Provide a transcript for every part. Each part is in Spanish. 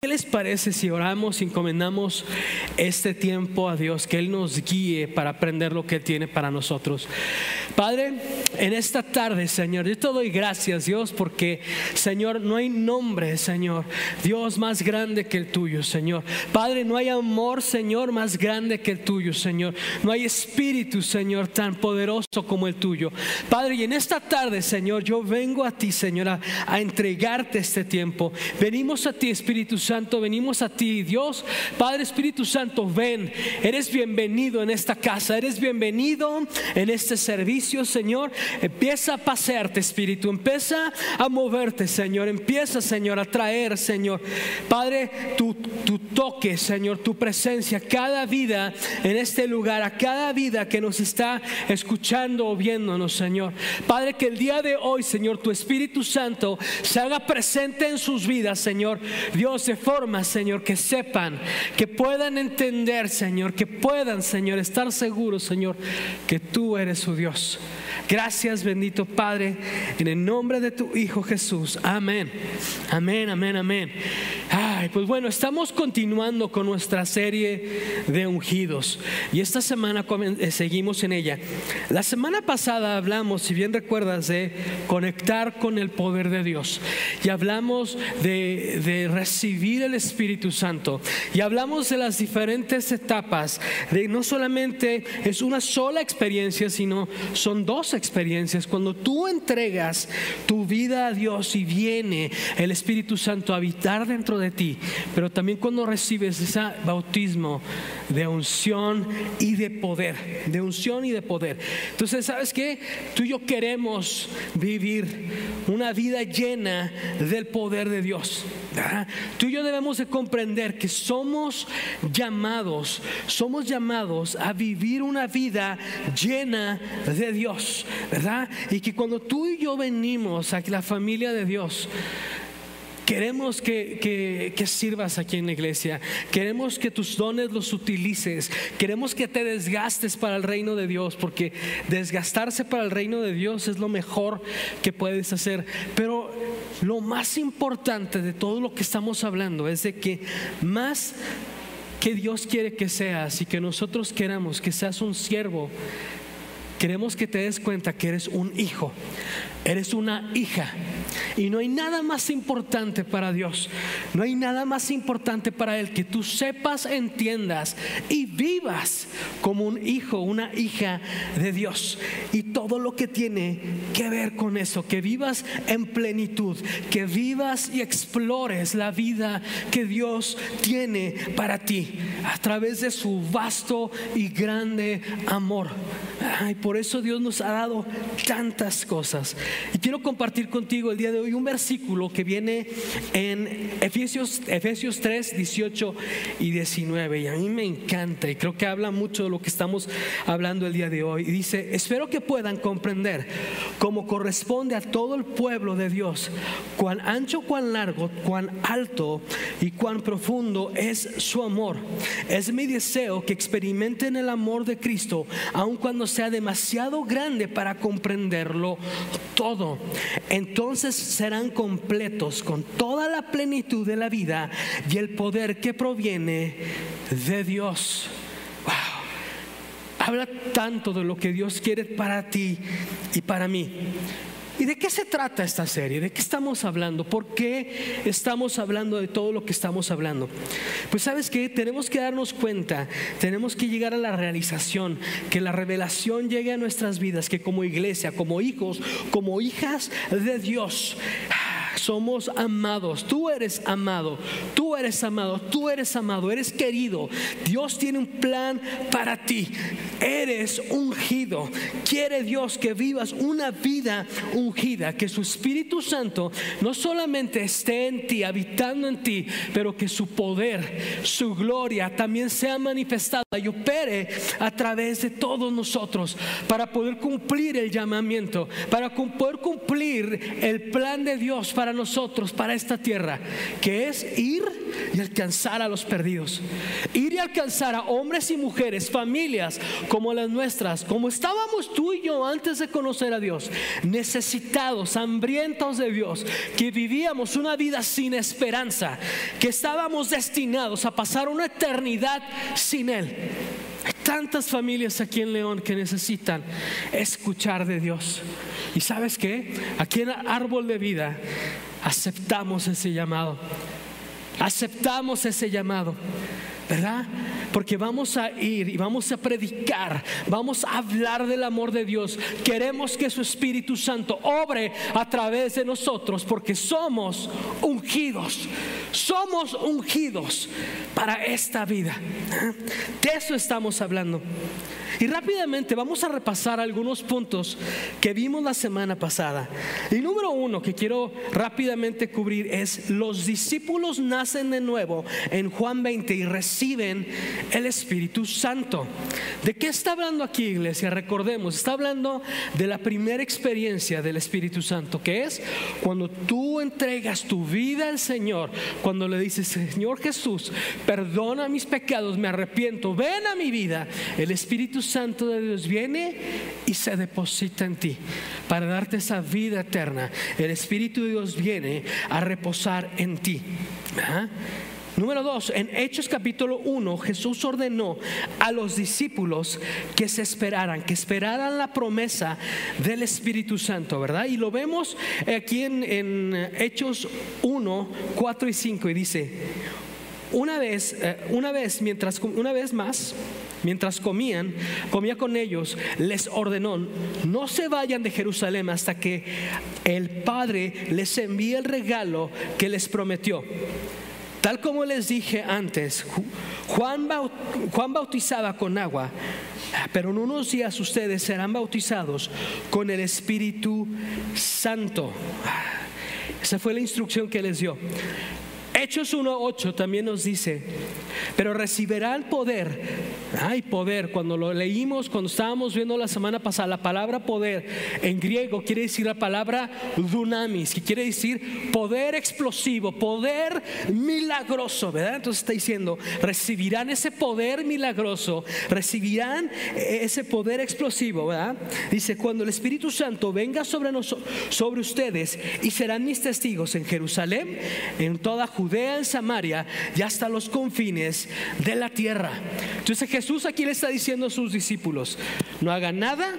¿Qué les parece si oramos y encomendamos este tiempo a Dios, que Él nos guíe para aprender lo que Él tiene para nosotros? Padre, en esta tarde, Señor, yo te doy gracias, Dios, porque, Señor, no hay nombre, Señor, Dios más grande que el tuyo, Señor. Padre, no hay amor, Señor, más grande que el tuyo, Señor. No hay espíritu, Señor, tan poderoso como el tuyo. Padre, y en esta tarde, Señor, yo vengo a ti, Señor, a, entregarte este tiempo. Venimos a ti, Espíritu Santo, venimos a ti, Dios, Padre Espíritu Santo, ven, eres bienvenido en esta casa, eres bienvenido en este servicio, Señor. Empieza a pasearte, Espíritu, empieza a moverte, Señor, empieza, Señor, a traer, Señor, Padre, tu, tu toque, Señor, tu presencia, cada vida en este lugar, a cada vida que nos está escuchando o viéndonos, Señor. Padre, que el día de hoy, Señor, tu Espíritu Santo se haga presente en sus vidas, Señor. Dios, de forma, Señor, que sepan, que puedan entender, Señor, que puedan, Señor, estar seguros, Señor, que tú eres su Dios. Gracias, bendito Padre, en el nombre de tu Hijo Jesús. Amén. Amén, amén, amén. Pues bueno, estamos continuando con nuestra serie de ungidos y esta semana eh, seguimos en ella. La semana pasada hablamos, si bien recuerdas, de conectar con el poder de Dios y hablamos de, de recibir el Espíritu Santo y hablamos de las diferentes etapas, de no solamente es una sola experiencia, sino son dos experiencias. Cuando tú entregas tu vida a Dios y viene el Espíritu Santo a habitar dentro de ti, pero también cuando recibes ese bautismo de unción y de poder, de unción y de poder. Entonces, ¿sabes qué? Tú y yo queremos vivir una vida llena del poder de Dios. Tú y yo debemos de comprender que somos llamados, somos llamados a vivir una vida llena de Dios, ¿verdad? Y que cuando tú y yo venimos a la familia de Dios, Queremos que, que- que sirvas aquí en la iglesia. Queremos que tus dones los utilices. Queremos que te desgastes para el reino de Dios, porque desgastarse para el reino de Dios es lo mejor que puedes hacer. Pero lo más importante de todo lo que estamos hablando es de que más que Dios quiere que seas y que nosotros queramos que seas un siervo, Queremos que te des cuenta que eres un hijo, eres una hija. Y no hay nada más importante para Dios, no hay nada más importante para Él que tú sepas, entiendas y vivas como un hijo, una hija de Dios. Y todo lo que tiene que ver con eso, que vivas en plenitud, que vivas y explores la vida que Dios tiene para ti a través de su vasto y grande amor. Ay, por eso Dios nos ha dado tantas cosas. Y quiero compartir contigo el día de hoy un versículo que viene en Efesios, Efesios 3, 18 y 19. Y a mí me encanta y creo que habla mucho de lo que estamos hablando el día de hoy. Y dice, espero que puedan comprender cómo corresponde a todo el pueblo de Dios, cuán ancho, cuán largo, cuán alto y cuán profundo es su amor. Es mi deseo que experimenten el amor de Cristo, aun cuando sea demasiado grande para comprenderlo todo. Entonces serán completos con toda la plenitud de la vida y el poder que proviene de Dios. Wow. Habla tanto de lo que Dios quiere para ti y para mí. ¿Y de qué se trata esta serie? ¿De qué estamos hablando? ¿Por qué estamos hablando de todo lo que estamos hablando? Pues sabes que tenemos que darnos cuenta, tenemos que llegar a la realización, que la revelación llegue a nuestras vidas, que como iglesia, como hijos, como hijas de Dios, somos amados, tú eres amado, tú eres amado, tú eres amado, eres querido. Dios tiene un plan para ti. eres ungido. Quiere Dios que vivas una vida ungida, que su Espíritu Santo no solamente esté en ti, habitando en ti, pero que su poder, su gloria también sea manifestada y opere a través de todos nosotros para poder cumplir el llamamiento, para poder cumplir el plan de Dios para nosotros, para esta tierra, que es ir y alcanzar a los perdidos, ir y alcanzar a hombres y mujeres, familias como las nuestras, como estábamos tú y yo antes de conocer a Dios, necesitados, hambrientos de Dios, que vivíamos una vida sin esperanza, que estábamos destinados a pasar una eternidad sin Él. Hay tantas familias aquí en León que necesitan escuchar de Dios. ¿Y sabes qué? Aquí en Árbol de Vida aceptamos ese llamado. Aceptamos ese llamado. ¿verdad? Porque vamos a ir y vamos a predicar, vamos a hablar del amor de Dios. Queremos que su Espíritu Santo obre a través de nosotros porque somos ungidos, somos ungidos para esta vida. De eso estamos hablando. Y rápidamente vamos a repasar algunos puntos que vimos la semana pasada. Y número uno que quiero rápidamente cubrir es los discípulos nacen de nuevo en Juan 20 y reciben el Espíritu Santo. ¿De qué está hablando aquí, iglesia? Recordemos, está hablando de la primera experiencia del Espíritu Santo, que es cuando tú entregas tu vida al Señor, cuando le dices, Señor Jesús, perdona mis pecados, me arrepiento, ven a mi vida. El Espíritu Santo de Dios viene y se deposita en ti para darte esa vida eterna. El Espíritu de Dios viene a reposar en ti. Número dos, en Hechos capítulo 1, Jesús ordenó a los discípulos que se esperaran, que esperaran la promesa del Espíritu Santo, ¿verdad? Y lo vemos aquí en, en Hechos 1, 4 y 5 y dice, una vez, eh, una vez, mientras, una vez más, mientras comían, comía con ellos, les ordenó, no se vayan de Jerusalén hasta que el Padre les envíe el regalo que les prometió. Tal como les dije antes, Juan, Juan bautizaba con agua, pero en unos días ustedes serán bautizados con el Espíritu Santo. Esa fue la instrucción que les dio. Hechos 1.8 también nos dice, pero recibirán poder. Hay poder. Cuando lo leímos, cuando estábamos viendo la semana pasada, la palabra poder en griego quiere decir la palabra dunamis, que quiere decir poder explosivo, poder milagroso, ¿verdad? Entonces está diciendo, recibirán ese poder milagroso, recibirán ese poder explosivo, ¿verdad? Dice, cuando el Espíritu Santo venga sobre, nosotros, sobre ustedes y serán mis testigos en Jerusalén, en toda Judea, en Samaria y hasta los confines de la tierra. Entonces Jesús aquí le está diciendo a sus discípulos, no hagan nada.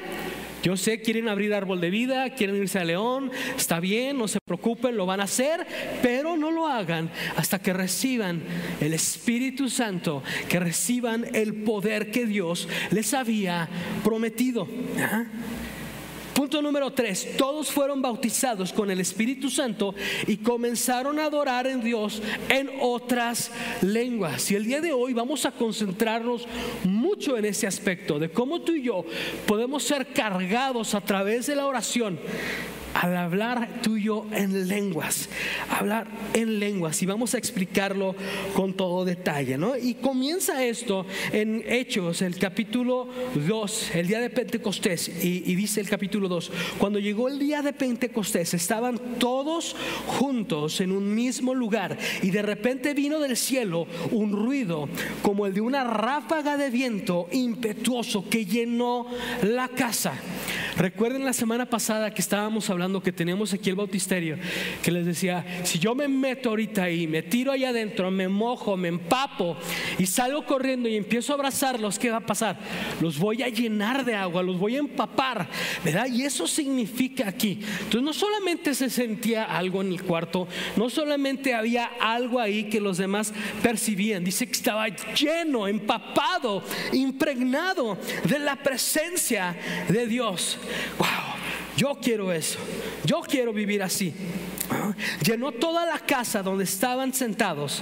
Yo sé, quieren abrir árbol de vida, quieren irse a León, está bien, no se preocupen, lo van a hacer, pero no lo hagan hasta que reciban el Espíritu Santo, que reciban el poder que Dios les había prometido. Punto número tres, todos fueron bautizados con el Espíritu Santo y comenzaron a adorar en Dios en otras lenguas. Y el día de hoy vamos a concentrarnos mucho en ese aspecto de cómo tú y yo podemos ser cargados a través de la oración al hablar tuyo en lenguas, hablar en lenguas y vamos a explicarlo con todo detalle, ¿no? Y comienza esto en Hechos, el capítulo 2, el día de Pentecostés, y, y dice el capítulo 2, cuando llegó el día de Pentecostés, estaban todos juntos en un mismo lugar y de repente vino del cielo un ruido como el de una ráfaga de viento impetuoso que llenó la casa. Recuerden la semana pasada que estábamos hablando que tenemos aquí el bautisterio, que les decía, si yo me meto ahorita ahí, me tiro ahí adentro, me mojo, me empapo y salgo corriendo y empiezo a abrazarlos, ¿qué va a pasar? Los voy a llenar de agua, los voy a empapar, ¿verdad? Y eso significa aquí. Entonces no solamente se sentía algo en el cuarto, no solamente había algo ahí que los demás percibían, dice que estaba lleno, empapado, impregnado de la presencia de Dios wow, yo quiero eso, yo quiero vivir así. llenó toda la casa donde estaban sentados,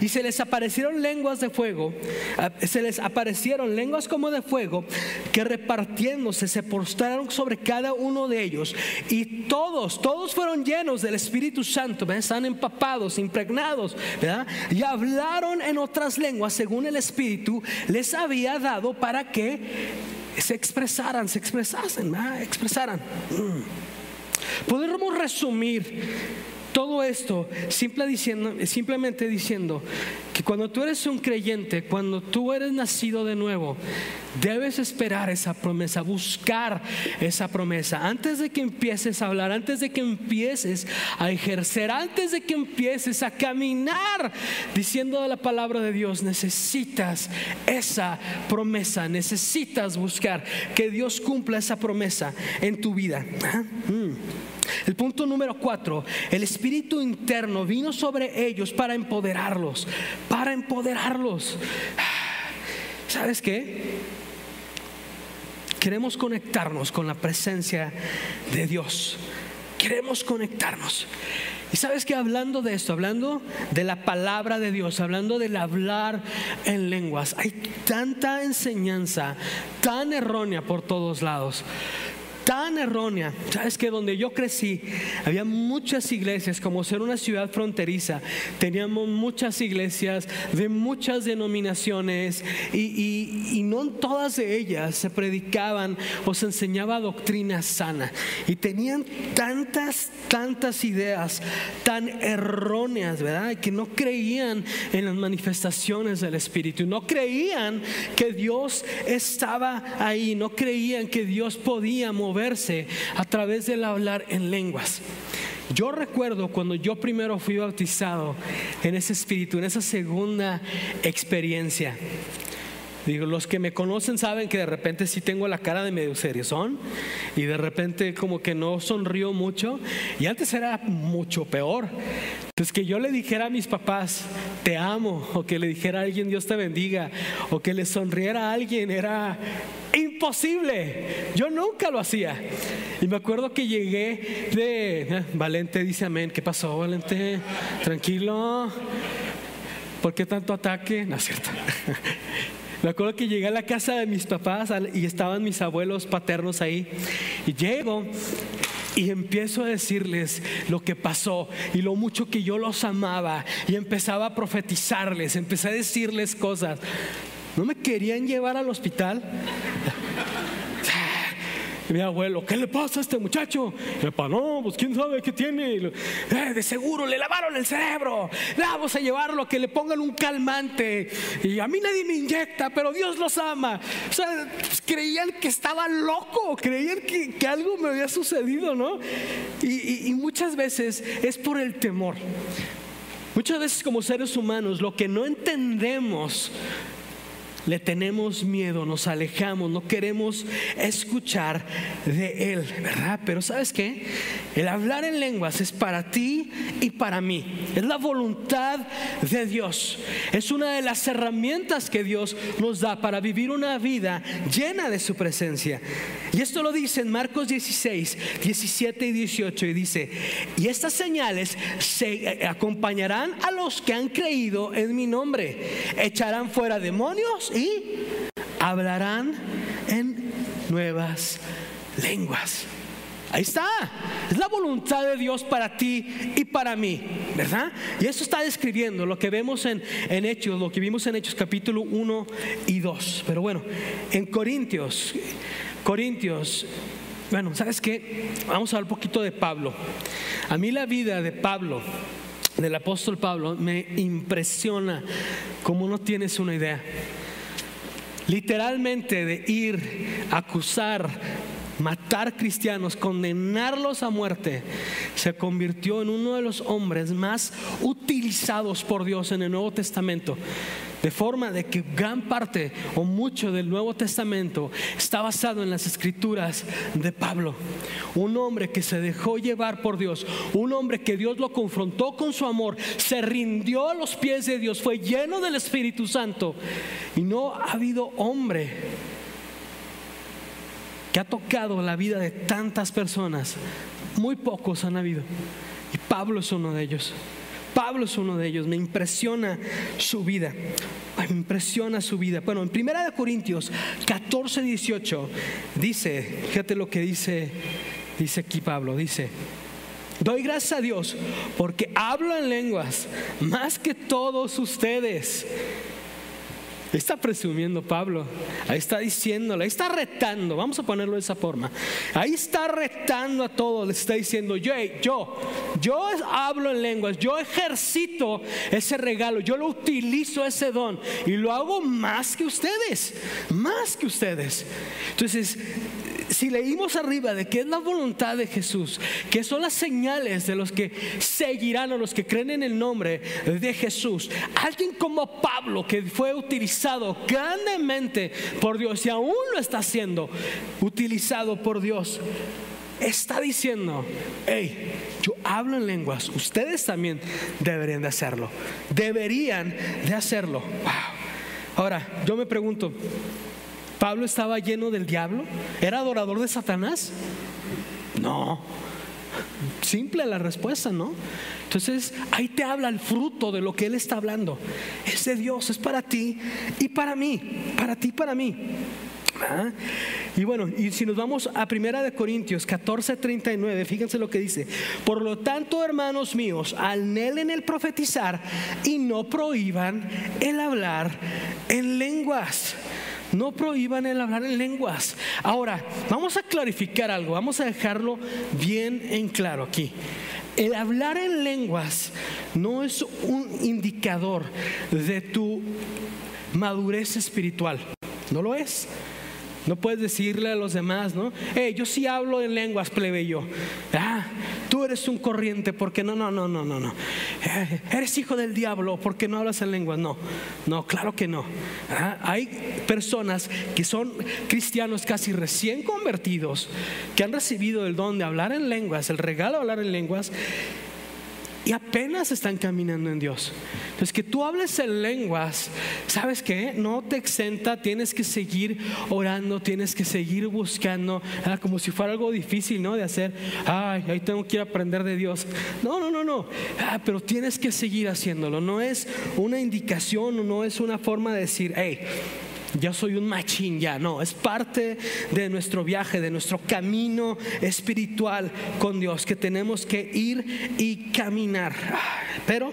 y se les aparecieron lenguas de fuego, ah, se les aparecieron lenguas como de fuego, que repartiéndose se postraron sobre cada uno de ellos, y todos, todos fueron llenos del Espíritu Santo, están empapados, impregnados, y hablaron en otras lenguas según el Espíritu les había dado para que se expresaran, se expresasen, expresaran. Mm. Podemos resumir todo esto simplemente diciendo que cuando tú eres un creyente, cuando tú eres nacido de nuevo, debes esperar esa promesa, buscar esa promesa. Antes de que empieces a hablar, antes de que empieces a ejercer, antes de que empieces a caminar diciendo la palabra de Dios, necesitas esa promesa, necesitas buscar que Dios cumpla esa promesa en tu vida. Mm. El punto número cuatro, el espíritu interno vino sobre ellos para empoderarlos, para empoderarlos. ¿Sabes qué? Queremos conectarnos con la presencia de Dios. Queremos conectarnos. Y sabes que hablando de esto, hablando de la palabra de Dios, hablando del hablar en lenguas, hay tanta enseñanza tan errónea por todos lados tan errónea. Sabes que donde yo crecí había muchas iglesias, como ser una ciudad fronteriza, teníamos muchas iglesias de muchas denominaciones y, no todas de ellas se predicaban o se enseñaba doctrina sana. Y tenían tantas, tantas ideas tan erróneas, ¿verdad? Que no creían en las manifestaciones del Espíritu, no creían que Dios estaba ahí, no creían que Dios podía a través del hablar en lenguas. Yo recuerdo cuando yo primero fui bautizado en ese espíritu, en esa segunda experiencia. Digo, los que me conocen saben que de repente sí tengo la cara de medio son y de repente como que no sonrío mucho y antes era mucho peor. Entonces que yo le dijera a mis papás, te amo, o que le dijera a alguien, Dios te bendiga, o que le sonriera a alguien, era imposible. Yo nunca lo hacía. Y me acuerdo que llegué de, eh, Valente dice amén, ¿qué pasó Valente? Tranquilo. ¿Por qué tanto ataque? No es cierto. Me acuerdo que llegué a la casa de mis papás y estaban mis abuelos paternos ahí. Y llego y empiezo a decirles lo que pasó y lo mucho que yo los amaba. Y empezaba a profetizarles, empecé a decirles cosas. ¿No me querían llevar al hospital? Mi abuelo, ¿qué le pasa a este muchacho? Y papá, no, pues quién sabe qué tiene. Eh, de seguro le lavaron el cerebro. Vamos a llevarlo, que le pongan un calmante. Y a mí nadie me inyecta, pero Dios los ama. O sea, pues, creían que estaba loco, creían que, algo me había sucedido, ¿no? y muchas veces es por el temor. Muchas veces como seres humanos lo que no entendemos le tenemos miedo, nos alejamos, no queremos escuchar de Él, ¿verdad? Pero sabes qué? El hablar en lenguas es para ti y para mí. Es la voluntad de Dios. Es una de las herramientas que Dios nos da para vivir una vida llena de su presencia. Y esto lo dice en Marcos 16, 17 y 18 y dice, y estas señales se acompañarán a los que han creído en mi nombre. Echarán fuera demonios y hablarán en nuevas lenguas. Ahí está. Es la voluntad de Dios para ti y para mí, ¿verdad? Y eso está describiendo lo que vemos en, en, Hechos, lo que vimos en Hechos capítulo 1 y 2. Pero bueno, en Corintios, Corintios, bueno, ¿sabes qué? Vamos a hablar un poquito de Pablo. A mí la vida de Pablo, del apóstol Pablo, me impresiona como no tienes una idea literalmente de ir, acusar, matar cristianos, condenarlos a muerte, se convirtió en uno de los hombres más utilizados por Dios en el Nuevo Testamento. De forma de que gran parte o mucho del Nuevo Testamento está basado en las escrituras de Pablo. Un hombre que se dejó llevar por Dios, un hombre que Dios lo confrontó con su amor, se rindió a los pies de Dios, fue lleno del Espíritu Santo. Y no ha habido hombre que ha tocado la vida de tantas personas. Muy pocos han habido. Y Pablo es uno de ellos. Pablo es uno de ellos, me impresiona su vida. me impresiona su vida. Bueno, en 1 Corintios 14, 18 dice, fíjate lo que dice, dice aquí Pablo, dice, doy gracias a Dios porque hablo en lenguas más que todos ustedes Está presumiendo Pablo. Ahí está diciéndole, ahí está retando. Vamos a ponerlo de esa forma. Ahí está retando a todos. Le está diciendo, yo, yo, yo hablo en lenguas. Yo ejercito ese regalo. Yo lo utilizo ese don. Y lo hago más que ustedes. Más que ustedes. Entonces, si leímos arriba de que es la voluntad de Jesús, que son las señales de los que seguirán o los que creen en el nombre de Jesús, alguien como Pablo que fue utilizado grandemente por Dios y aún lo está siendo utilizado por Dios, está diciendo, hey, yo hablo en lenguas, ustedes también deberían de hacerlo, deberían de hacerlo. Ahora, yo me pregunto, ¿Pablo estaba lleno del diablo? ¿Era adorador de Satanás? No. Simple la respuesta, ¿no? Entonces ahí te habla el fruto de lo que él está hablando. Ese Dios es para ti y para mí, para ti y para mí. ¿Ah? Y bueno, y si nos vamos a Primera de Corintios 14:39, fíjense lo que dice. Por lo tanto, hermanos míos, anhelen el profetizar y no prohíban el hablar en lenguas no prohíban el hablar en lenguas. Ahora, vamos a clarificar algo, vamos a dejarlo bien en claro aquí. El hablar en lenguas no es un indicador de tu madurez espiritual, no lo es. No puedes decirle a los demás, ¿no? Hey, yo sí hablo en lenguas, plebeyo. Ah, tú eres un corriente porque no, no, no, no, no, no. Eh, eres hijo del diablo porque no hablas en lenguas. No, no, claro que no. Ah, hay personas que son cristianos casi recién convertidos, que han recibido el don de hablar en lenguas, el regalo de hablar en lenguas, y apenas están caminando en Dios. Entonces, que tú hables en lenguas, ¿sabes qué? No te exenta, tienes que seguir orando, tienes que seguir buscando, como si fuera algo difícil, ¿no? De hacer, ay, ahí tengo que ir a aprender de Dios. No, no, no, no. Ah, pero tienes que seguir haciéndolo. No es una indicación, no es una forma de decir, hey, yo soy un machín ya, no, es parte de nuestro viaje, de nuestro camino espiritual con Dios, que tenemos que ir y caminar. Pero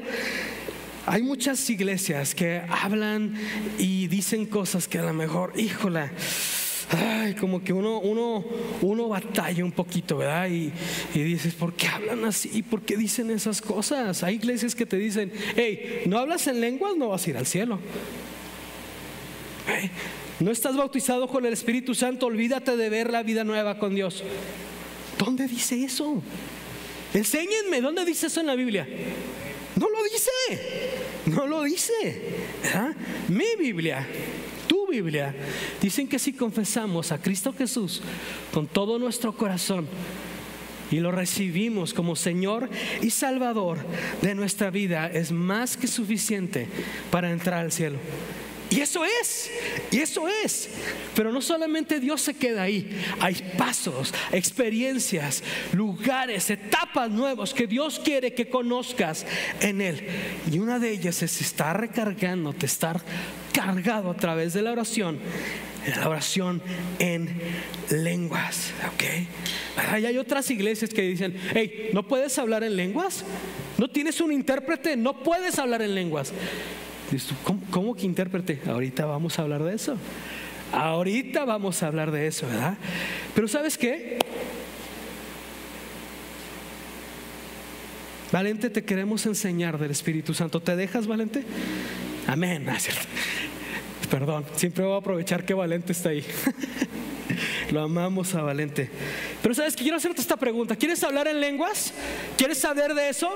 hay muchas iglesias que hablan y dicen cosas que a lo mejor, híjola, Ay, como que uno, uno, uno batalla un poquito, ¿verdad? Y, y, dices, ¿por qué hablan así? ¿Por qué dicen esas cosas? Hay iglesias que te dicen, hey, no hablas en lenguas, no vas a ir al cielo. No estás bautizado con el Espíritu Santo, olvídate de ver la vida nueva con Dios. ¿Dónde dice eso? Enséñenme, ¿dónde dice eso en la Biblia? No lo dice, no lo dice. Mi Biblia, tu Biblia, dicen que si confesamos a Cristo Jesús con todo nuestro corazón, y lo recibimos como Señor y Salvador de nuestra vida, es más que suficiente para entrar al cielo. Y eso es, y eso es. Pero no solamente Dios se queda ahí, hay pasos, experiencias, lugares, etapas nuevos que Dios quiere que conozcas en Él. Y una de ellas es estar recargando, te estar cargado a través de la oración, la oración en lenguas. ¿Ok? Hay otras iglesias que dicen, hey, ¿no puedes hablar en lenguas? ¿No tienes un intérprete? No puedes hablar en lenguas. ¿Cómo, que intérprete? Ahorita vamos a hablar de eso. Ahorita vamos a hablar de eso, ¿verdad? Pero ¿sabes qué? Valente, te queremos enseñar del Espíritu Santo. ¿Te dejas, Valente? Amén. Ah, Perdón, siempre voy a aprovechar que Valente está ahí. Lo amamos a Valente. Pero sabes que quiero hacerte esta pregunta. ¿Quieres hablar en lenguas? ¿Quieres saber de eso?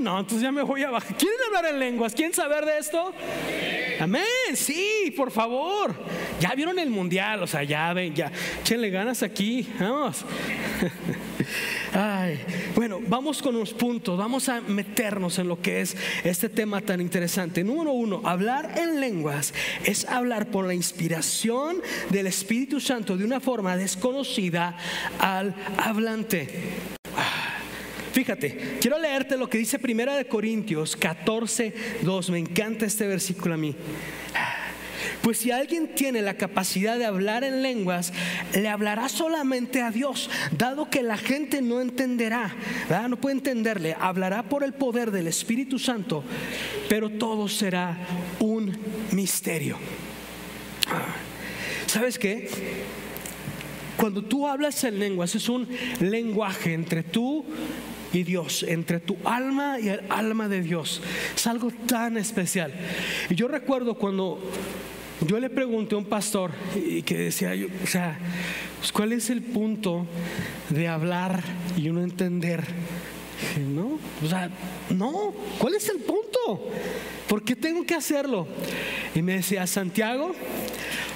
No, entonces ya me voy a bajar. ¿Quieren hablar en lenguas? ¿Quieren saber de esto? Amén, sí, por favor. Ya vieron el mundial, o sea, ya ven, ya. Échenle ganas aquí, vamos. Ay, bueno, vamos con los puntos, vamos a meternos en lo que es este tema tan interesante. Número uno, hablar en lenguas es hablar por la inspiración del Espíritu Santo de una forma desconocida al hablante. Fíjate, quiero leerte lo que dice Primera de Corintios 14, 2. Me encanta este versículo a mí. Pues si alguien tiene la capacidad de hablar en lenguas, le hablará solamente a Dios, dado que la gente no entenderá, no puede entenderle, hablará por el poder del Espíritu Santo, pero todo será un misterio. ¿Sabes qué? Cuando tú hablas en lenguas es un lenguaje entre tú y Dios, entre tu alma y el alma de Dios. Es algo tan especial. Y yo recuerdo cuando yo le pregunté a un pastor y que decía, yo, o sea, pues, ¿cuál es el punto de hablar y uno entender? no, o sea, no, ¿cuál es el punto? ¿Por qué tengo que hacerlo? Y me decía, Santiago,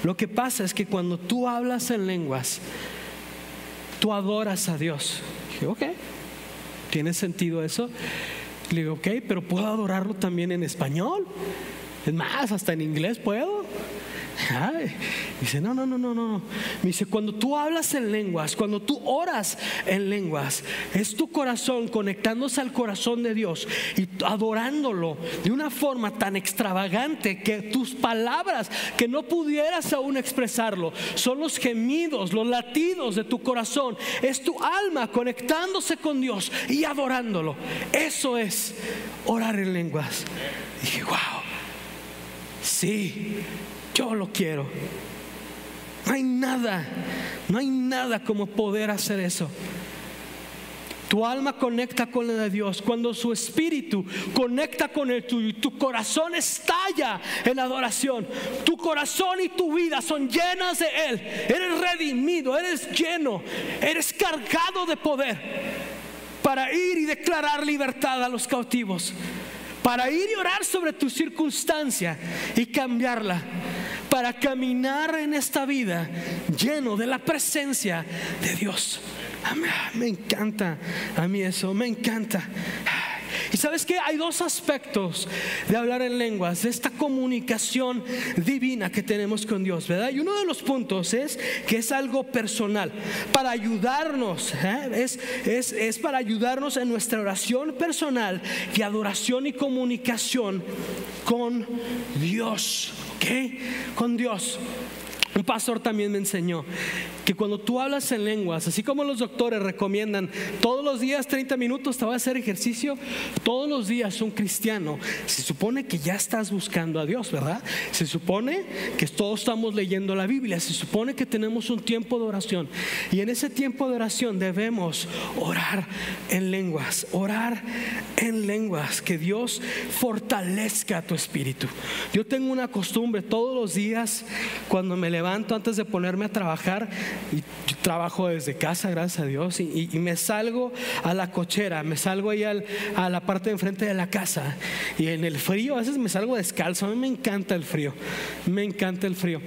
lo que pasa es que cuando tú hablas en lenguas, tú adoras a Dios. dije, ok, ¿tiene sentido eso? Le digo, ok, pero puedo adorarlo también en español. Es más, hasta en inglés puedo. Dice, no, no, no, no, no. Me dice, cuando tú hablas en lenguas, cuando tú oras en lenguas, es tu corazón conectándose al corazón de Dios y adorándolo de una forma tan extravagante que tus palabras, que no pudieras aún expresarlo, son los gemidos, los latidos de tu corazón. Es tu alma conectándose con Dios y adorándolo. Eso es orar en lenguas. dije, wow. Sí, yo lo quiero. No hay nada, no hay nada como poder hacer eso. Tu alma conecta con la de Dios. Cuando su espíritu conecta con el tuyo y tu corazón estalla en adoración, tu corazón y tu vida son llenas de Él. Eres redimido, eres lleno, eres cargado de poder para ir y declarar libertad a los cautivos, para ir y orar sobre tu circunstancia y cambiarla para caminar en esta vida lleno de la presencia de Dios. Me encanta a mí eso, me encanta. Y sabes que hay dos aspectos de hablar en lenguas, de esta comunicación divina que tenemos con Dios, ¿verdad? Y uno de los puntos es que es algo personal, para ayudarnos, ¿eh? es, es, es para ayudarnos en nuestra oración personal y adoración y comunicación con Dios. Con Dios. Un pastor también me enseñó que cuando tú hablas en lenguas, así como los doctores recomiendan todos los días 30 minutos te va a hacer ejercicio, todos los días un cristiano se supone que ya estás buscando a Dios, ¿verdad? Se supone que todos estamos leyendo la Biblia, se supone que tenemos un tiempo de oración y en ese tiempo de oración debemos orar en lenguas, orar en lenguas, que Dios fortalezca tu espíritu. Yo tengo una costumbre todos los días cuando me levanto antes de ponerme a trabajar y trabajo desde casa, gracias a Dios, y, me salgo a la cochera, me salgo ahí a la parte de enfrente de la casa y en el frío a veces me salgo descalzo, a mí me encanta el frío, me encanta el frío.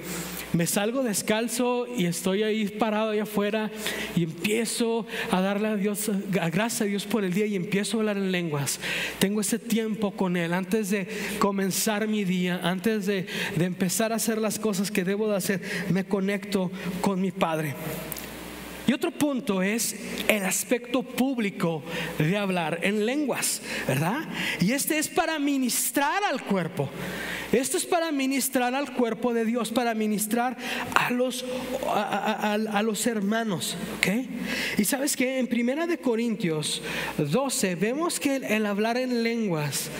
Me salgo descalzo y estoy ahí parado ahí afuera y empiezo a darle a Dios, gracias a Dios por el día y empiezo a hablar en lenguas. Tengo ese tiempo con Él antes de comenzar mi día, antes de, de empezar a hacer las cosas que debo de hacer me conecto con mi Padre. Y otro punto es el aspecto público de hablar en lenguas, ¿verdad? Y este es para ministrar al cuerpo. Esto es para ministrar al cuerpo de Dios, para ministrar a los, a, los hermanos. ¿ok? Y sabes que en Primera de Corintios 12 vemos que el hablar en lenguas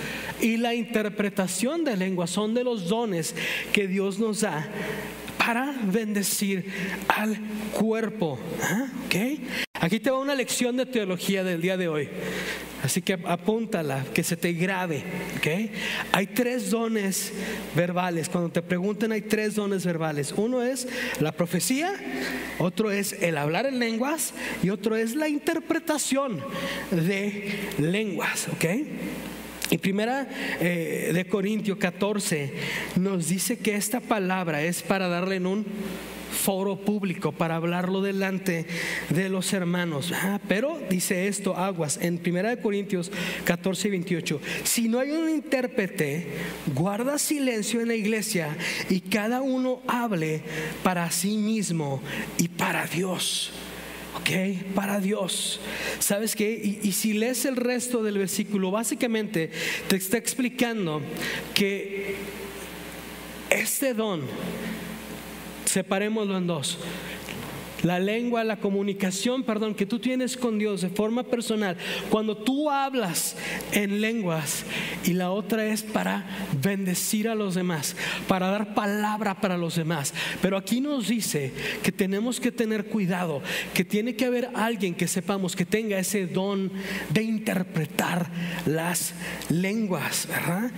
y la interpretación de lenguas son de los dones que Dios nos da para bendecir al cuerpo. ¿ah? Aquí te va una lección de teología del día de hoy. Así que apúntala, que se te grave. ¿okay? Hay tres dones verbales. Cuando te pregunten, hay tres dones verbales. Uno es la profecía, otro es el hablar en lenguas y otro es la interpretación de lenguas. ¿okay? Y primera eh, de Corintios 14 nos dice que esta palabra es para darle en un foro público para hablarlo delante de los hermanos. Ah, pero dice esto, aguas, en 1 Corintios 14 y 28, si no hay un intérprete, guarda silencio en la iglesia y cada uno hable para sí mismo y para Dios. ¿Ok? Para Dios. ¿Sabes qué? Y, y, si lees el resto del versículo, básicamente te está explicando que este don separémoslo en dos. La lengua, la comunicación, perdón, que tú tienes con Dios de forma personal, cuando tú hablas en lenguas y la otra es para bendecir a los demás, para dar palabra para los demás. Pero aquí nos dice que tenemos que tener cuidado, que tiene que haber alguien que sepamos que tenga ese don de interpretar las lenguas, ¿verdad?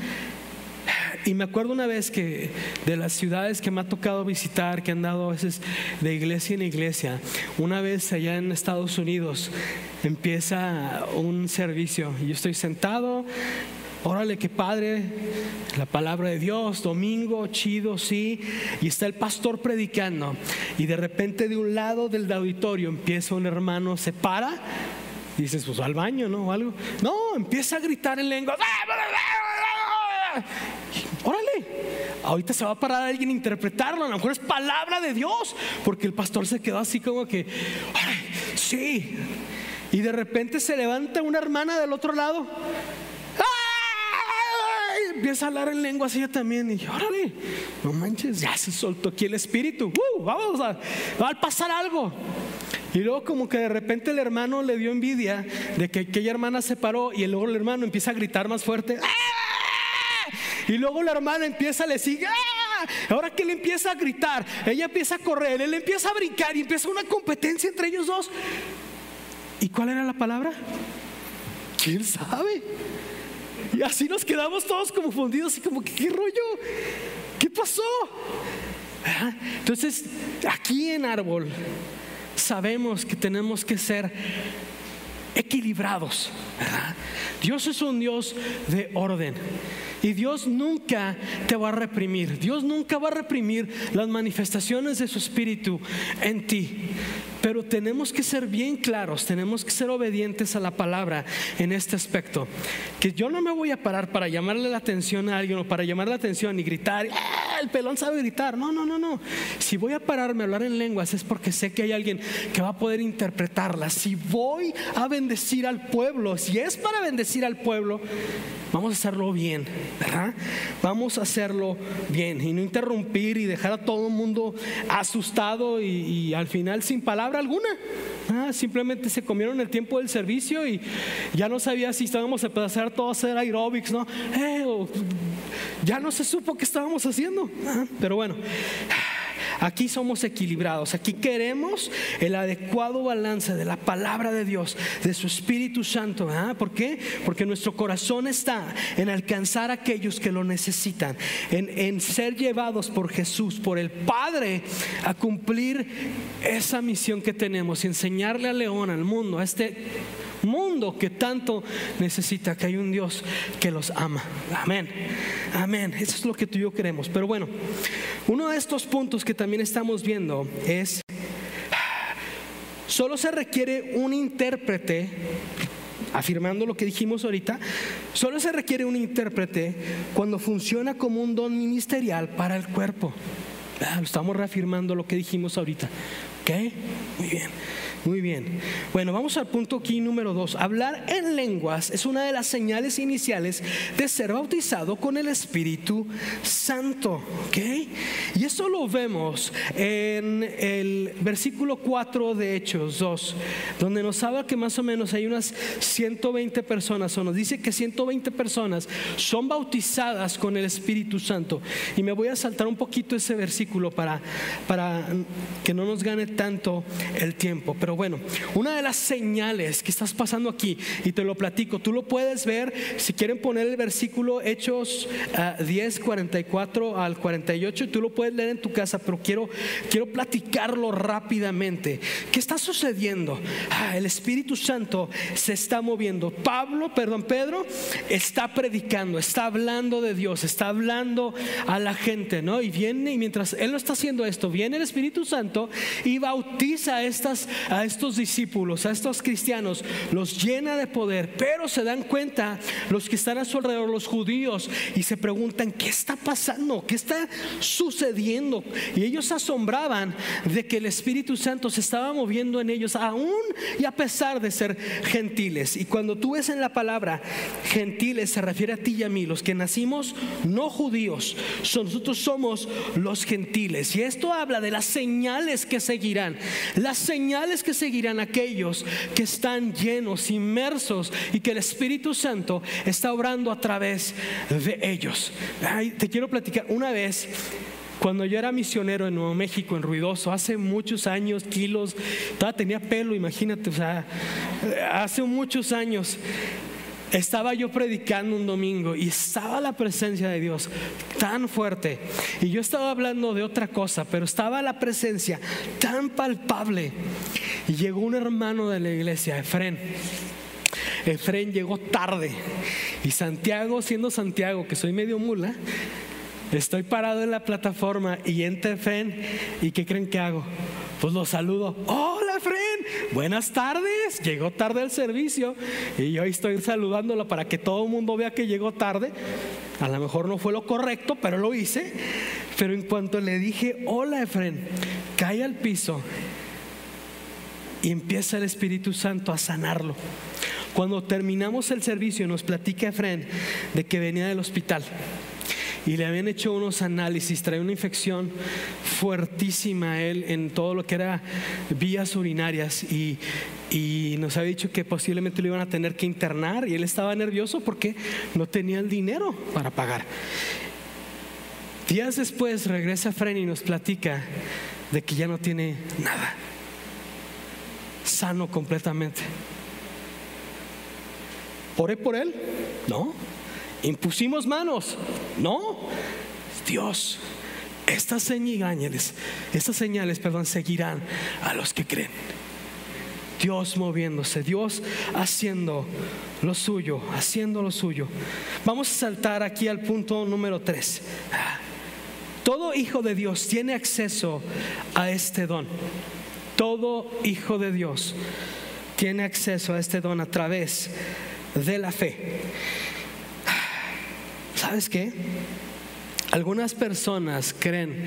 Y me acuerdo una vez que de las ciudades que me ha tocado visitar, que han dado a veces de iglesia en iglesia, una vez allá en Estados Unidos empieza un servicio y yo estoy sentado, órale, qué padre, la palabra de Dios, domingo, chido, sí, y está el pastor predicando y de repente de un lado del auditorio empieza un hermano, se para, y dices, pues al baño, ¿no? O algo. No, empieza a gritar en lengua. Ahorita se va a parar alguien a interpretarlo, a lo mejor es palabra de Dios, porque el pastor se quedó así como que, Ay, sí, y de repente se levanta una hermana del otro lado, ¡Ay! empieza a hablar en lengua así también, y órale, no manches, ya se soltó aquí el espíritu, uh, vamos a, va a pasar algo. Y luego como que de repente el hermano le dio envidia de que aquella hermana se paró y luego el hermano empieza a gritar más fuerte. ¡Ah! Y luego la hermana empieza, le sigue. ¡Ah! Ahora que él empieza a gritar, ella empieza a correr, él empieza a brincar y empieza una competencia entre ellos dos. ¿Y cuál era la palabra? ¿Quién sabe? Y así nos quedamos todos como fundidos y como que qué rollo, ¿qué pasó? Entonces, aquí en Árbol sabemos que tenemos que ser equilibrados. Dios es un Dios de orden. Y Dios nunca te va a reprimir. Dios nunca va a reprimir las manifestaciones de su espíritu en ti. Pero tenemos que ser bien claros, tenemos que ser obedientes a la palabra en este aspecto. Que yo no me voy a parar para llamarle la atención a alguien o para llamar la atención y gritar, ¡Ah, el pelón sabe gritar. No, no, no, no. Si voy a pararme a hablar en lenguas es porque sé que hay alguien que va a poder interpretarla. Si voy a bendecir al pueblo, si es para bendecir al pueblo, vamos a hacerlo bien, ¿verdad? Vamos a hacerlo bien y no interrumpir y dejar a todo el mundo asustado y, al final sin palabras alguna. Ah, simplemente se comieron el tiempo del servicio y ya no sabía si estábamos a hacer todo hacer aerobics, ¿no? Eh, ya no se supo qué estábamos haciendo. Pero bueno. Aquí somos equilibrados, aquí queremos el adecuado balance de la palabra de Dios, de su Espíritu Santo. ¿Por qué? Porque nuestro corazón está en alcanzar a aquellos que lo necesitan, en, en ser llevados por Jesús, por el Padre, a cumplir esa misión que tenemos y enseñarle a León, al mundo, a este mundo que tanto necesita, que hay un Dios que los ama. Amén. Amén. Eso es lo que tú y yo queremos. Pero bueno, uno de estos puntos que también estamos viendo es, solo se requiere un intérprete afirmando lo que dijimos ahorita, solo se requiere un intérprete cuando funciona como un don ministerial para el cuerpo. Ah, estamos reafirmando lo que dijimos ahorita. ¿Ok? Muy bien. Muy bien. Bueno, vamos al punto aquí número dos. Hablar en lenguas es una de las señales iniciales de ser bautizado con el Espíritu Santo. ¿Ok? Y eso lo vemos en el versículo 4 de Hechos 2, donde nos habla que más o menos hay unas 120 personas, o nos dice que 120 personas son bautizadas con el Espíritu Santo. Y me voy a saltar un poquito ese versículo para, para que no nos gane tanto el tiempo. Pero Bueno, una de las señales que estás pasando aquí, y te lo platico, tú lo puedes ver, si quieren poner el versículo Hechos 10, ah, 44 al 48, tú lo puedes leer en tu casa, pero quiero, quiero platicarlo rápidamente. ¿Qué está sucediendo? Ah, el Espíritu Santo se está moviendo. Pablo, perdón, Pedro, está predicando, está hablando de Dios, está hablando a la gente, ¿no? Y viene, y mientras él no está haciendo esto, viene el Espíritu Santo y bautiza a, estas, estos discípulos, a estos cristianos, los llena de poder, pero se dan cuenta los que están a su alrededor, los judíos, y se preguntan, ¿qué está pasando? ¿Qué está sucediendo? Y ellos se asombraban de que el Espíritu Santo se estaba moviendo en ellos, aún y a pesar de ser gentiles. Y cuando tú ves en la palabra gentiles, se refiere a ti y a mí, los que nacimos no judíos, nosotros somos los gentiles. Y esto habla de las señales que seguirán, las señales que seguirán aquellos que están llenos, inmersos y que el Espíritu Santo está obrando a través de ellos. te quiero platicar una vez. Cuando yo era misionero en Nuevo México, en Ruidoso, hace muchos años, kilos, tenía pelo, imagínate, o sea, hace muchos años, estaba yo predicando un domingo y estaba la presencia de Dios tan fuerte. Y yo estaba hablando de otra cosa, pero estaba la presencia tan palpable. Y llegó un hermano de la iglesia, Efren. Efren llegó tarde. Y Santiago, siendo Santiago, que soy medio mula, estoy parado en la plataforma y entra Efren. ¿Y qué creen que hago? Pues lo saludo. Hola, Efren buenas tardes, llegó tarde el servicio y yo estoy saludándolo para que todo el mundo vea que llegó tarde. A lo mejor no fue lo correcto, pero lo hice. Pero en cuanto le dije, hola Efren, cae al piso y empieza el Espíritu Santo a sanarlo. Cuando terminamos el servicio nos platica Efren de que venía del hospital y le habían hecho unos análisis, traía una infección fuertísima a él en todo lo que era vías urinarias y, y nos había dicho que posiblemente lo iban a tener que internar y él estaba nervioso porque no tenía el dinero para pagar. Días después regresa Fren y nos platica de que ya no tiene nada, sano completamente. ¿Oré por él? No impusimos manos. No, Dios. Estas señales, estas señales, perdón, seguirán a los que creen. Dios moviéndose, Dios haciendo lo suyo, haciendo lo suyo. Vamos a saltar aquí al punto número 3. Todo hijo de Dios tiene acceso a este don. Todo hijo de Dios tiene acceso a este don a través de la fe. ¿Sabes qué? Algunas personas creen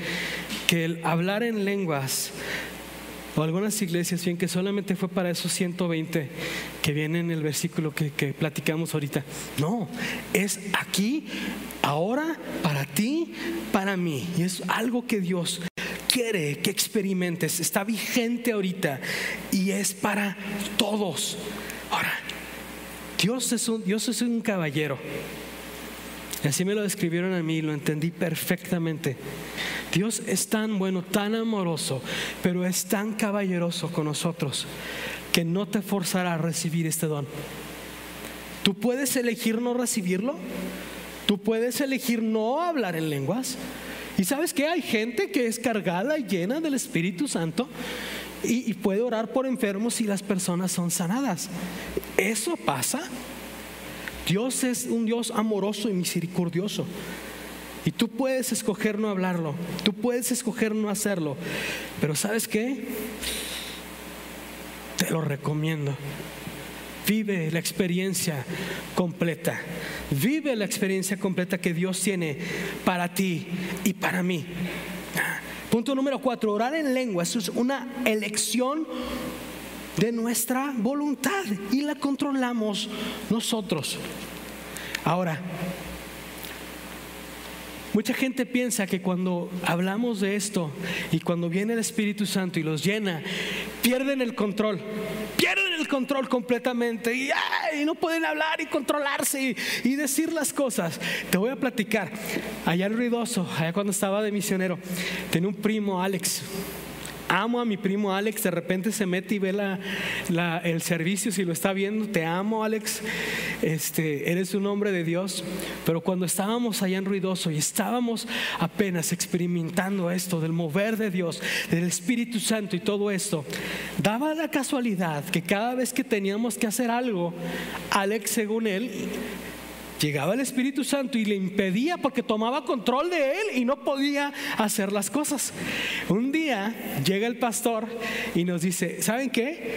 que el hablar en lenguas o algunas iglesias bien que solamente fue para esos 120 que viene en el versículo que, que, platicamos ahorita. No, es aquí, ahora, para ti, para mí. Y es algo que Dios quiere que experimentes. Está vigente ahorita y es para todos. Ahora, Dios es un, Dios es un caballero. Así me lo describieron a mí, lo entendí perfectamente. Dios es tan bueno, tan amoroso, pero es tan caballeroso con nosotros que no te forzará a recibir este don. Tú puedes elegir no recibirlo. Tú puedes elegir no hablar en lenguas. Y sabes que hay gente que es cargada y llena del Espíritu Santo y, y puede orar por enfermos y las personas son sanadas. Eso pasa. Dios es un Dios amoroso y misericordioso. Y tú puedes escoger no hablarlo, tú puedes escoger no hacerlo, pero ¿sabes qué? Te lo recomiendo. Vive la experiencia completa. Vive la experiencia completa que Dios tiene para ti y para mí. Punto número cuatro, orar en lengua. Eso es una elección de nuestra voluntad y la controlamos nosotros. Ahora, mucha gente piensa que cuando hablamos de esto y cuando viene el Espíritu Santo y los llena, pierden el control, pierden el control completamente y, no pueden hablar y controlarse y, y, decir las cosas. Te voy a platicar, allá en Ruidoso, allá cuando estaba de misionero, tenía un primo, Alex amo a mi primo Alex, de repente se mete y ve la, el servicio, si lo está viendo, te amo Alex, este, eres un hombre de Dios, pero cuando estábamos allá en Ruidoso y estábamos apenas experimentando esto del mover de Dios, del Espíritu Santo y todo esto, daba la casualidad que cada vez que teníamos que hacer algo, Alex, según él, llegaba el Espíritu Santo y le impedía porque tomaba control de él y no podía hacer las cosas. Un día llega el pastor y nos dice, ¿saben qué?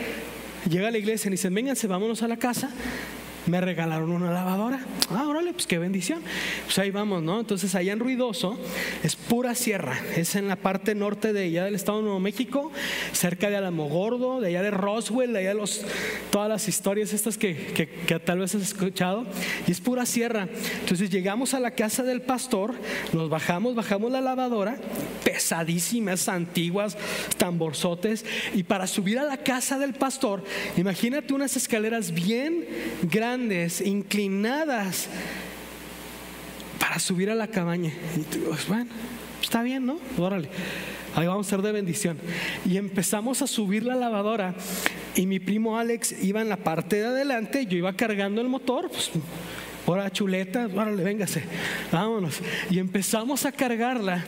Llega a la iglesia y dice, vénganse, vámonos a la casa me regalaron una lavadora. Ah, órale, pues qué bendición. Pues ahí vamos, ¿no? Entonces allá en Ruidoso es pura sierra, es en la parte norte de allá del estado de Nuevo México, cerca de Alamogordo, de allá de Roswell, de allá de los, todas las historias estas que, que tal vez has escuchado, y es pura sierra. Entonces llegamos a la casa del pastor, nos bajamos, bajamos la lavadora, pesadísimas, antiguas, tamborzotes, y para subir a la casa del pastor, imagínate unas escaleras bien grandes inclinadas, para subir a la cabaña. Bueno, está bien, ¿no? Órale, ahí vamos a ser de bendición. Y empezamos a subir la lavadora y mi primo Alex iba en la parte de adelante, yo iba cargando el motor, pues la chuleta, órale, véngase, vámonos. Y empezamos a cargarla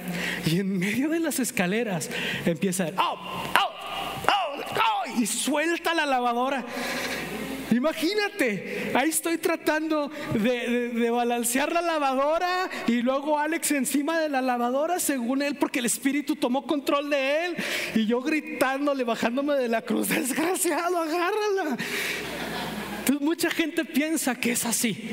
y en medio de las escaleras empieza a, ¡oh, oh, oh, y suelta la lavadora. Imagínate, ahí estoy tratando de, balancear la lavadora y luego Alex encima de la lavadora, según él, porque el Espíritu tomó control de él. Y yo gritándole, bajándome de la cruz, desgraciado, agárrala. Entonces mucha gente piensa que es así,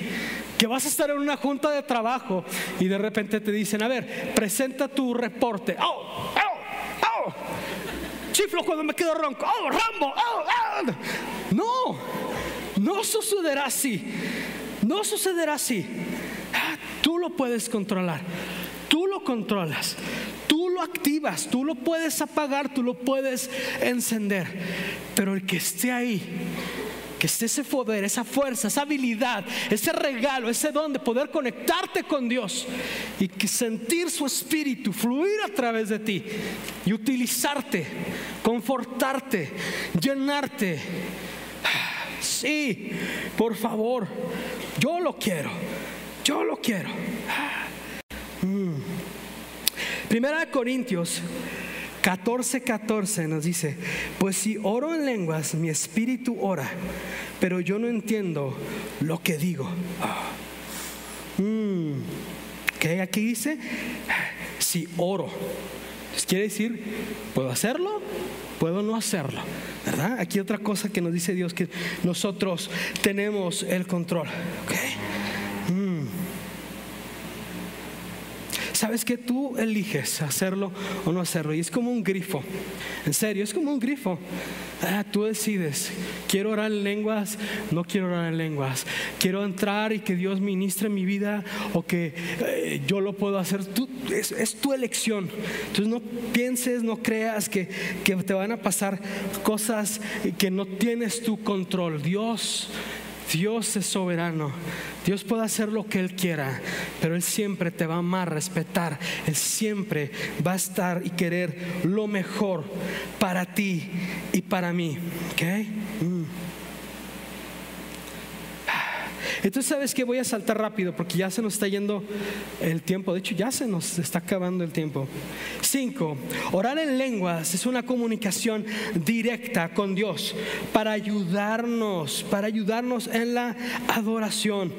que vas a estar en una junta de trabajo y de repente te dicen, a ver, presenta tu reporte. ¡Oh! ¡Oh! ¡Oh! Chiflo cuando me quedo ronco. ¡Oh! ¡Rambo! ¡Oh! ¡Oh! No. No sucederá así. No sucederá así. Ah, tú lo puedes controlar. Tú lo controlas. Tú lo activas. Tú lo puedes apagar. Tú lo puedes encender. Pero el que esté ahí que esté ese poder, esa fuerza, esa habilidad, ese regalo, ese don de poder conectarte con Dios y que sentir su espíritu fluir a través de ti y utilizarte, confortarte, llenarte Sí, por favor, yo lo quiero, yo lo quiero. Mm. Primera de Corintios 14, 14 nos dice, pues si oro en lenguas, mi espíritu ora, pero yo no entiendo lo que digo. Mm. ¿Qué aquí dice? Si oro. Quiere decir, ¿puedo hacerlo? ¿Puedo no hacerlo? Aquí otra cosa que nos dice Dios, que nosotros tenemos el control. Sabes que tú eliges hacerlo o no hacerlo. Y es como un grifo. En serio, es como un grifo. Ah, tú decides, quiero orar en lenguas, no quiero orar en lenguas. Quiero entrar y que Dios ministre mi vida o que eh, yo lo puedo hacer. Tú, es, tu elección. Entonces no pienses, no creas que, que te van a pasar cosas que no tienes tu control. Dios Dios es soberano. Dios puede hacer lo que Él quiera, pero Él siempre te va a amar, respetar. Él siempre va a estar y querer lo mejor para ti y para mí. ¿Okay? Mm. Entonces, ¿sabes que Voy a saltar rápido porque ya se nos está yendo el tiempo. De hecho, ya se nos está acabando el tiempo. Cinco, orar en lenguas es una comunicación directa con Dios para ayudarnos, para ayudarnos en la adoración.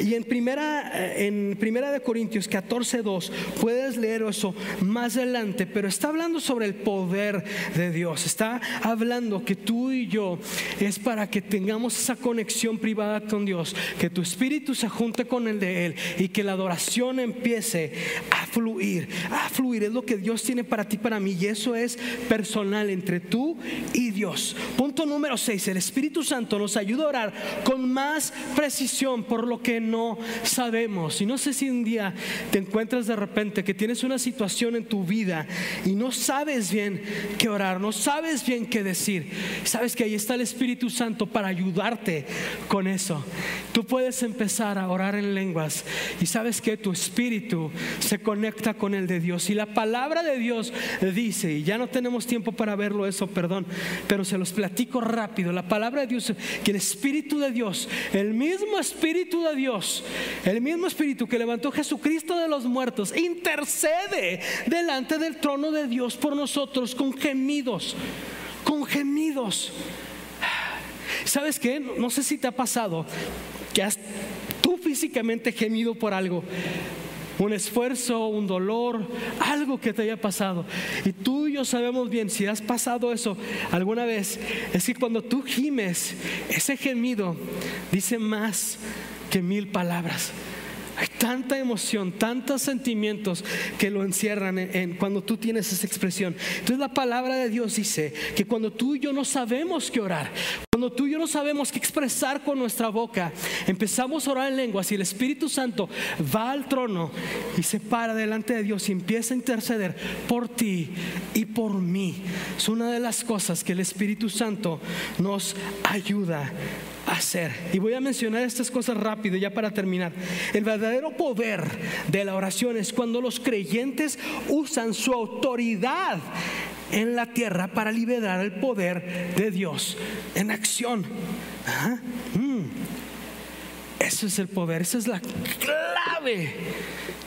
Y en primera, eh, en primera de Corintios 14.2 puedes leer eso más adelante, pero está hablando sobre el poder de Dios, está hablando que tú y yo es para que tengamos esa conexión privada con Dios, que tu espíritu se junte con el de Él y que la adoración empiece a fluir, a fluir, es lo que Dios tiene para ti, para mí, y eso es personal entre tú y Dios. Punto número 6, el Espíritu Santo nos ayuda a orar con más precisión por lo que no sabemos. Y no sé si un día te encuentras de repente que tienes una situación en tu vida y no sabes bien qué orar, no sabes bien qué decir. Sabes que ahí está el Espíritu Santo para ayudarte con eso. Tú puedes empezar a orar en lenguas y sabes que tu espíritu se conecta con el de Dios. Y la palabra de Dios dice, y ya no tenemos tiempo para verlo eso, perdón, pero se los platico rápido. La palabra de Dios, que el Espíritu de Dios, el mismo Espíritu de Dios, el mismo Espíritu que levantó Jesucristo de los muertos, intercede delante del trono de Dios por nosotros con gemidos, con gemidos. ¿Sabes qué? No sé si te ha pasado que has tú físicamente gemido por algo un esfuerzo, un dolor, algo que te haya pasado. Y tú y yo sabemos bien, si has pasado eso alguna vez, es que cuando tú gimes, ese gemido dice más que mil palabras. Tanta emoción, tantos sentimientos que lo encierran en, cuando tú tienes esa expresión. Entonces la palabra de Dios dice que cuando tú y yo no sabemos qué orar, cuando tú y yo no sabemos qué expresar con nuestra boca, empezamos a orar en lenguas y el Espíritu Santo va al trono y se para delante de Dios y empieza a interceder por ti y por mí. Es una de las cosas que el Espíritu Santo nos ayuda hacer. Y voy a mencionar estas cosas rápido ya para terminar. El verdadero poder de la oración es cuando los creyentes usan su autoridad en la tierra para liberar el poder de Dios en acción. Mm. Eso es el poder, esa es la clave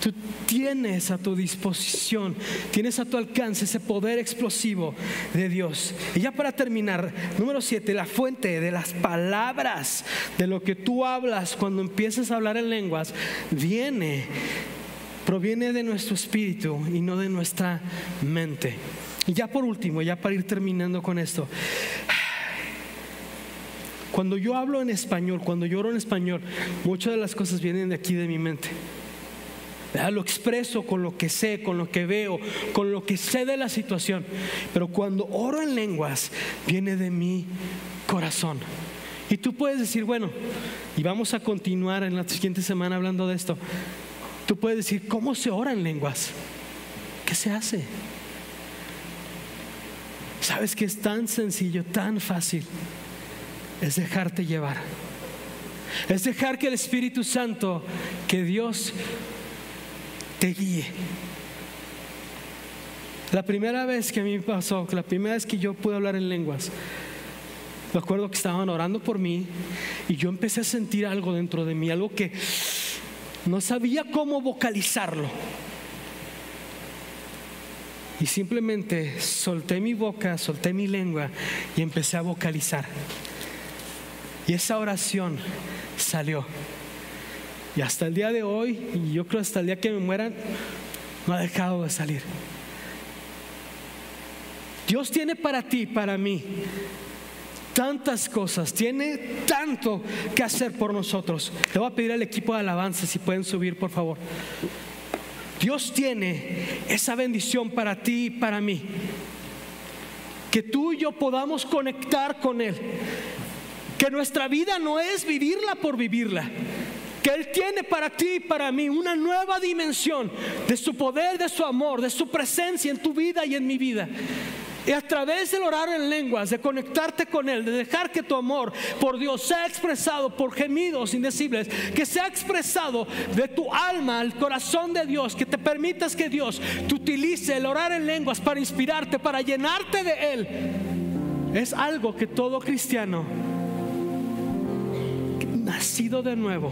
Tú tienes a tu disposición, tienes a tu alcance ese poder explosivo de Dios. Y ya para terminar, número siete, la fuente de las palabras, de lo que tú hablas cuando empiezas a hablar en lenguas, viene, proviene de nuestro espíritu y no de nuestra mente. Y ya por último, ya para ir terminando con esto, cuando yo hablo en español, cuando yo oro en español, muchas de las cosas vienen de aquí de mi mente. Lo expreso con lo que sé, con lo que veo, con lo que sé de la situación. Pero cuando oro en lenguas, viene de mi corazón. Y tú puedes decir, bueno, y vamos a continuar en la siguiente semana hablando de esto. Tú puedes decir, ¿cómo se ora en lenguas? ¿Qué se hace? Sabes que es tan sencillo, tan fácil. Es dejarte llevar. Es dejar que el Espíritu Santo, que Dios te guíe. La primera vez que a mí me pasó, la primera vez que yo pude hablar en lenguas, me acuerdo que estaban orando por mí y yo empecé a sentir algo dentro de mí, algo que no sabía cómo vocalizarlo. Y simplemente solté mi boca, solté mi lengua y empecé a vocalizar. Y esa oración salió. Y hasta el día de hoy, y yo creo hasta el día que me mueran, no ha dejado de salir. Dios tiene para ti, para mí, tantas cosas, tiene tanto que hacer por nosotros. Le voy a pedir al equipo de alabanza si pueden subir, por favor. Dios tiene esa bendición para ti y para mí. Que tú y yo podamos conectar con Él. Que nuestra vida no es vivirla por vivirla que Él tiene para ti y para mí una nueva dimensión de su poder, de su amor, de su presencia en tu vida y en mi vida. Y a través del orar en lenguas, de conectarte con Él, de dejar que tu amor por Dios sea expresado por gemidos indecibles, que sea expresado de tu alma al corazón de Dios, que te permitas que Dios te utilice el orar en lenguas para inspirarte, para llenarte de Él, es algo que todo cristiano nacido de nuevo